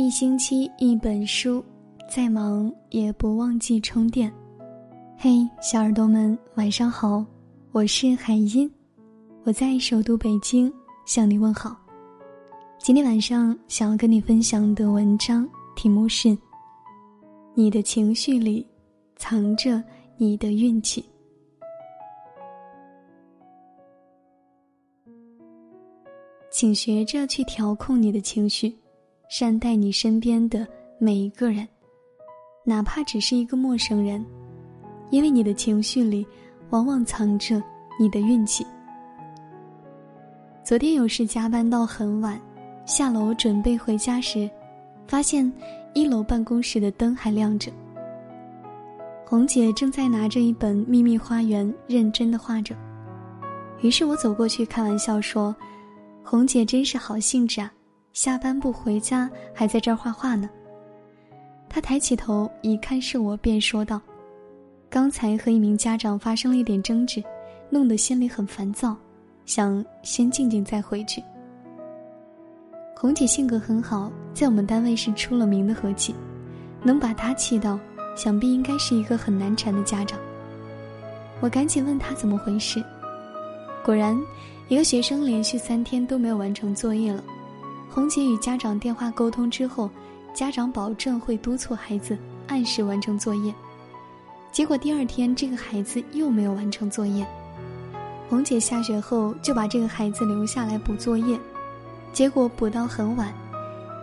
一星期一本书，再忙也不忘记充电。嘿，小耳朵们，晚上好，我是海音，我在首都北京向你问好。今天晚上想要跟你分享的文章题目是：你的情绪里藏着你的运气。请学着去调控你的情绪。善待你身边的每一个人，哪怕只是一个陌生人，因为你的情绪里，往往藏着你的运气。昨天有事加班到很晚，下楼准备回家时，发现一楼办公室的灯还亮着。红姐正在拿着一本《秘密花园》认真的画着，于是我走过去开玩笑说：“红姐真是好兴致啊。”下班不回家，还在这儿画画呢。他抬起头一看是我，便说道：“刚才和一名家长发生了一点争执，弄得心里很烦躁，想先静静再回去。”红姐性格很好，在我们单位是出了名的和气，能把她气到，想必应该是一个很难缠的家长。我赶紧问他怎么回事，果然，一个学生连续三天都没有完成作业了。红姐与家长电话沟通之后，家长保证会督促孩子按时完成作业。结果第二天，这个孩子又没有完成作业。红姐下学后就把这个孩子留下来补作业，结果补到很晚。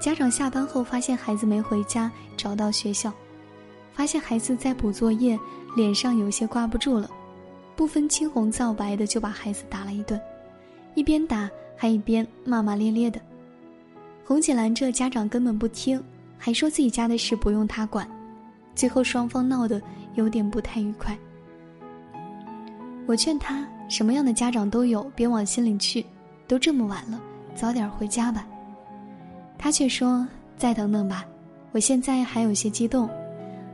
家长下班后发现孩子没回家，找到学校，发现孩子在补作业，脸上有些挂不住了，不分青红皂白的就把孩子打了一顿，一边打还一边骂骂咧咧的。红姐拦着家长根本不听，还说自己家的事不用他管，最后双方闹得有点不太愉快。我劝他什么样的家长都有，别往心里去，都这么晚了，早点回家吧。他却说再等等吧，我现在还有些激动，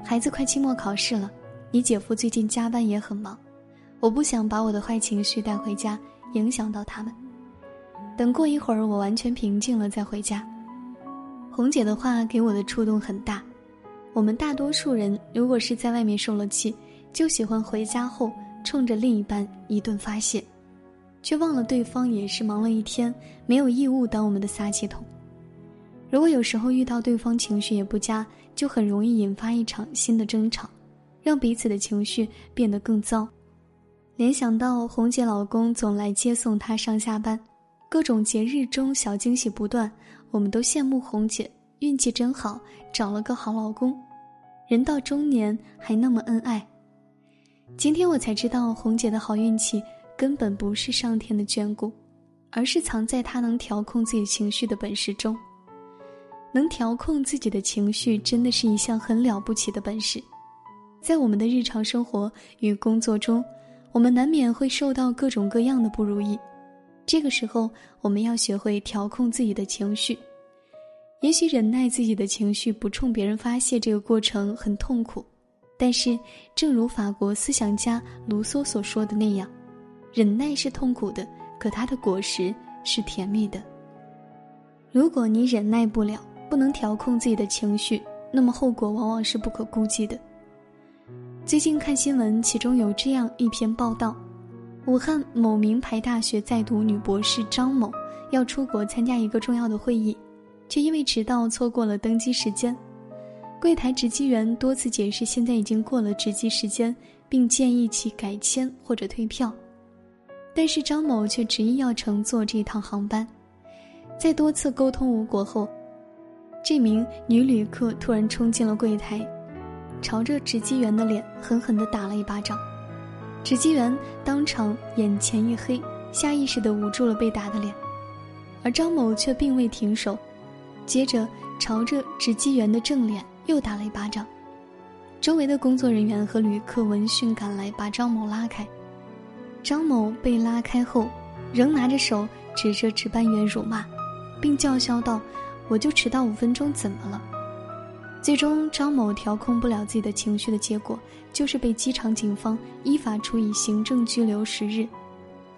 孩子快期末考试了，你姐夫最近加班也很忙，我不想把我的坏情绪带回家，影响到他们。等过一会儿，我完全平静了再回家。红姐的话给我的触动很大。我们大多数人，如果是在外面受了气，就喜欢回家后冲着另一半一顿发泄，却忘了对方也是忙了一天，没有义务当我们的撒气筒。如果有时候遇到对方情绪也不佳，就很容易引发一场新的争吵，让彼此的情绪变得更糟。联想到红姐老公总来接送她上下班。各种节日中小惊喜不断，我们都羡慕红姐运气真好，找了个好老公，人到中年还那么恩爱。今天我才知道，红姐的好运气根本不是上天的眷顾，而是藏在她能调控自己情绪的本事中。能调控自己的情绪，真的是一项很了不起的本事。在我们的日常生活与工作中，我们难免会受到各种各样的不如意。这个时候，我们要学会调控自己的情绪。也许忍耐自己的情绪，不冲别人发泄，这个过程很痛苦。但是，正如法国思想家卢梭所说的那样，忍耐是痛苦的，可它的果实是甜蜜的。如果你忍耐不了，不能调控自己的情绪，那么后果往往是不可估计的。最近看新闻，其中有这样一篇报道。武汉某名牌大学在读女博士张某要出国参加一个重要的会议，却因为迟到错过了登机时间。柜台值机员多次解释现在已经过了值机时间，并建议其改签或者退票，但是张某却执意要乘坐这趟航班。在多次沟通无果后，这名女旅客突然冲进了柜台，朝着值机员的脸狠狠地打了一巴掌。值机员当场眼前一黑，下意识地捂住了被打的脸，而张某却并未停手，接着朝着值机员的正脸又打了一巴掌。周围的工作人员和旅客闻讯赶来，把张某拉开。张某被拉开后，仍拿着手指着值班员辱骂，并叫嚣道：“我就迟到五分钟，怎么了？”最终，张某调控不了自己的情绪的结果，就是被机场警方依法处以行政拘留十日。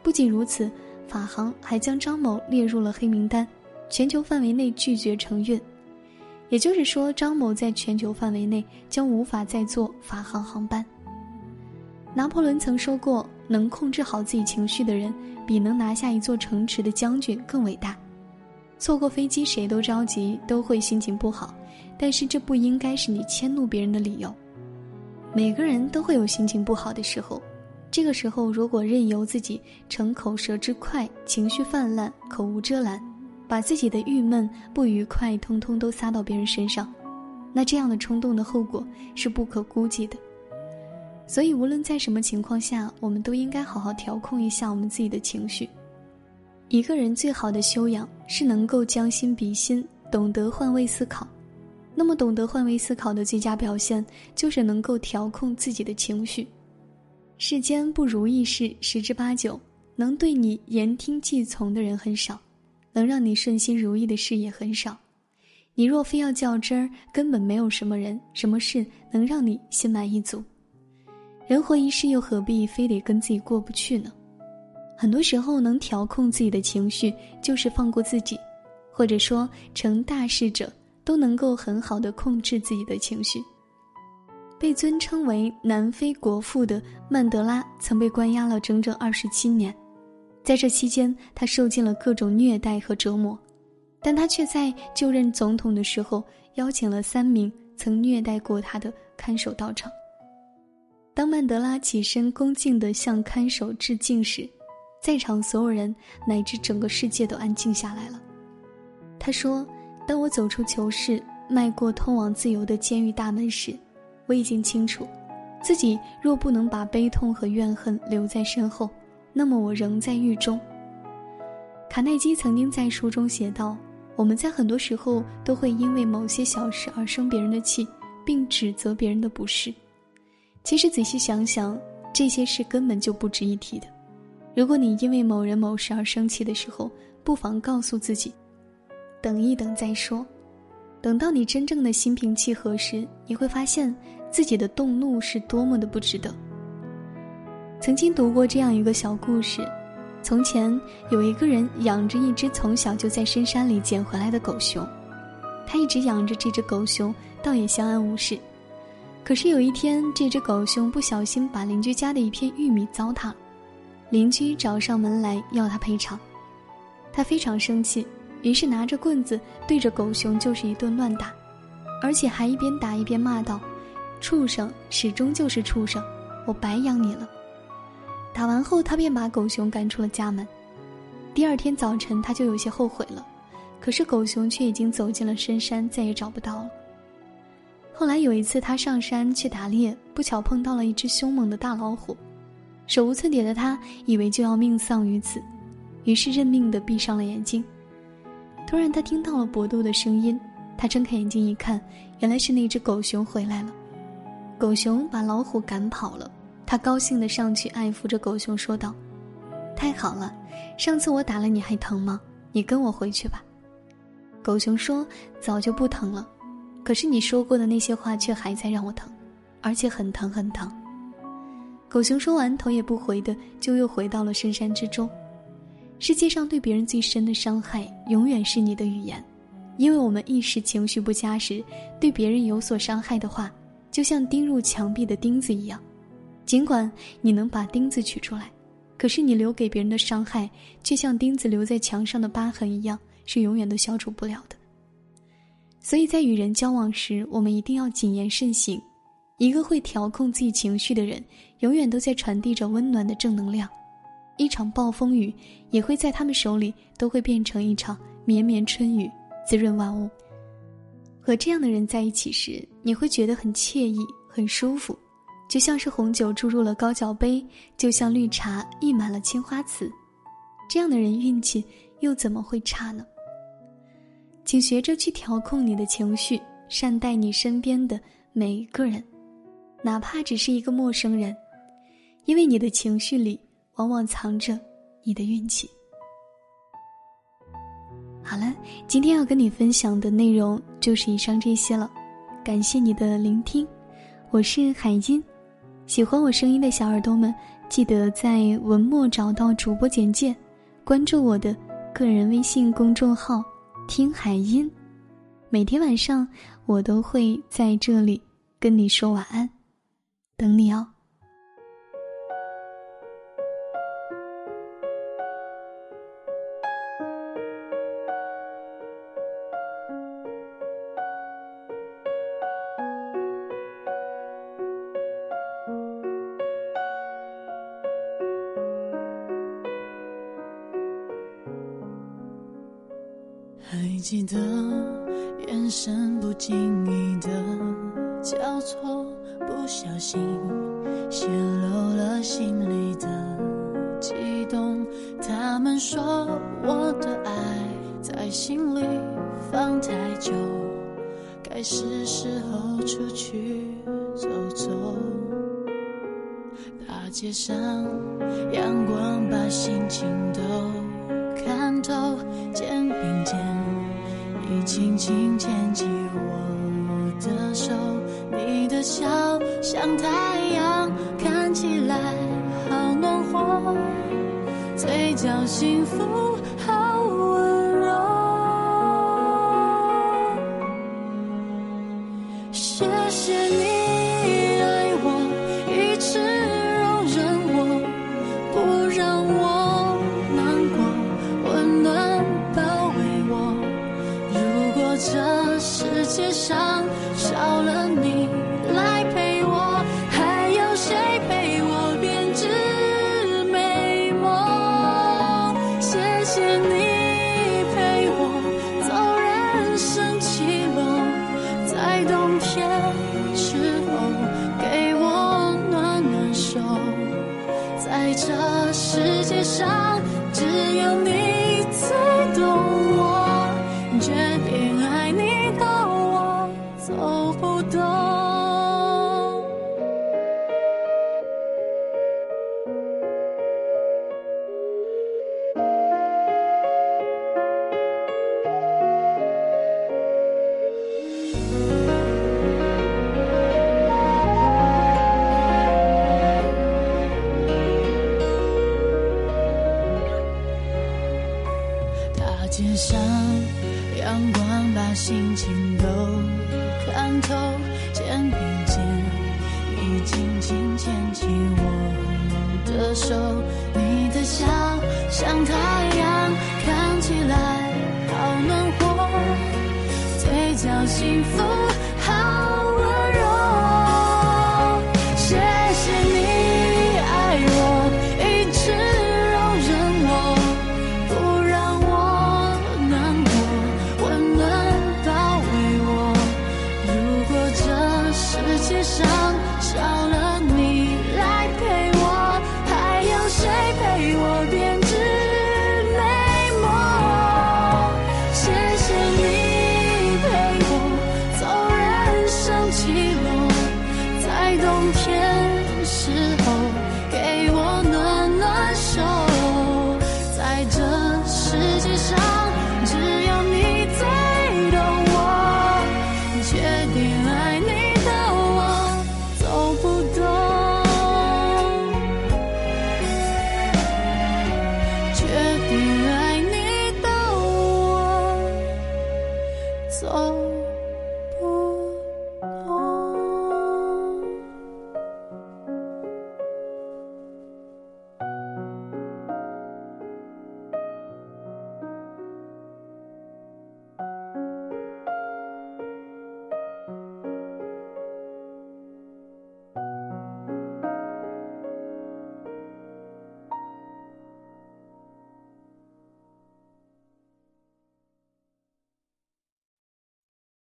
不仅如此，法航还将张某列入了黑名单，全球范围内拒绝承运。也就是说，张某在全球范围内将无法再坐法航航班。拿破仑曾说过：“能控制好自己情绪的人，比能拿下一座城池的将军更伟大。”错过飞机，谁都着急，都会心情不好，但是这不应该是你迁怒别人的理由。每个人都会有心情不好的时候，这个时候如果任由自己逞口舌之快，情绪泛滥，口无遮拦，把自己的郁闷、不愉快通通都撒到别人身上，那这样的冲动的后果是不可估计的。所以，无论在什么情况下，我们都应该好好调控一下我们自己的情绪。一个人最好的修养是能够将心比心，懂得换位思考。那么，懂得换位思考的最佳表现，就是能够调控自己的情绪。世间不如意事十之八九，能对你言听计从的人很少，能让你顺心如意的事也很少。你若非要较真儿，根本没有什么人、什么事能让你心满意足。人活一世，又何必非得跟自己过不去呢？很多时候，能调控自己的情绪，就是放过自己，或者说，成大事者都能够很好的控制自己的情绪。被尊称为南非国父的曼德拉，曾被关押了整整二十七年，在这期间，他受尽了各种虐待和折磨，但他却在就任总统的时候，邀请了三名曾虐待过他的看守到场。当曼德拉起身恭敬地向看守致敬时，在场所有人乃至整个世界都安静下来了。他说：“当我走出囚室，迈过通往自由的监狱大门时，我已经清楚，自己若不能把悲痛和怨恨留在身后，那么我仍在狱中。”卡耐基曾经在书中写道：“我们在很多时候都会因为某些小事而生别人的气，并指责别人的不是。”其实仔细想想，这些事根本就不值一提的。如果你因为某人某事而生气的时候，不妨告诉自己，等一等再说。等到你真正的心平气和时，你会发现自己的动怒是多么的不值得。曾经读过这样一个小故事：从前有一个人养着一只从小就在深山里捡回来的狗熊，他一直养着这只狗熊，倒也相安无事。可是有一天，这只狗熊不小心把邻居家的一片玉米糟蹋了，邻居找上门来要他赔偿，他非常生气，于是拿着棍子对着狗熊就是一顿乱打，而且还一边打一边骂道：“畜生，始终就是畜生，我白养你了。”打完后，他便把狗熊赶出了家门。第二天早晨，他就有些后悔了，可是狗熊却已经走进了深山，再也找不到了。后来有一次，他上山去打猎，不巧碰到了一只凶猛的大老虎，手无寸铁的他以为就要命丧于此，于是认命的闭上了眼睛。突然，他听到了搏斗的声音，他睁开眼睛一看，原来是那只狗熊回来了。狗熊把老虎赶跑了，他高兴的上去爱抚着狗熊，说道：“太好了，上次我打了你还疼吗？你跟我回去吧。”狗熊说：“早就不疼了。”可是你说过的那些话却还在让我疼，而且很疼很疼。狗熊说完，头也不回的就又回到了深山之中。世界上对别人最深的伤害，永远是你的语言，因为我们一时情绪不佳时，对别人有所伤害的话，就像钉入墙壁的钉子一样。尽管你能把钉子取出来，可是你留给别人的伤害，却像钉子留在墙上的疤痕一样，是永远都消除不了的。所以在与人交往时，我们一定要谨言慎行。一个会调控自己情绪的人，永远都在传递着温暖的正能量。一场暴风雨，也会在他们手里都会变成一场绵绵春雨，滋润万物。和这样的人在一起时，你会觉得很惬意、很舒服，就像是红酒注入了高脚杯，就像绿茶溢满了青花瓷。这样的人运气又怎么会差呢？请学着去调控你的情绪，善待你身边的每一个人，哪怕只是一个陌生人，因为你的情绪里往往藏着你的运气。好了，今天要跟你分享的内容就是以上这些了，感谢你的聆听，我是海音，喜欢我声音的小耳朵们，记得在文末找到主播简介，关注我的个人微信公众号。听海音，每天晚上我都会在这里跟你说晚安，等你哦。记得眼神不经意的交错，不小心泄露了心里的悸动。他们说我的爱在心里放太久，该是时候出去走走。大街上，阳光把心情都看透，肩并肩。你轻轻牵起我的手，你的笑像太阳，看起来好暖和，嘴角幸福大街上，阳光把心情都看透，肩并肩，你轻轻牵起我的手，你的笑像太阳，看起来好暖和，嘴角幸福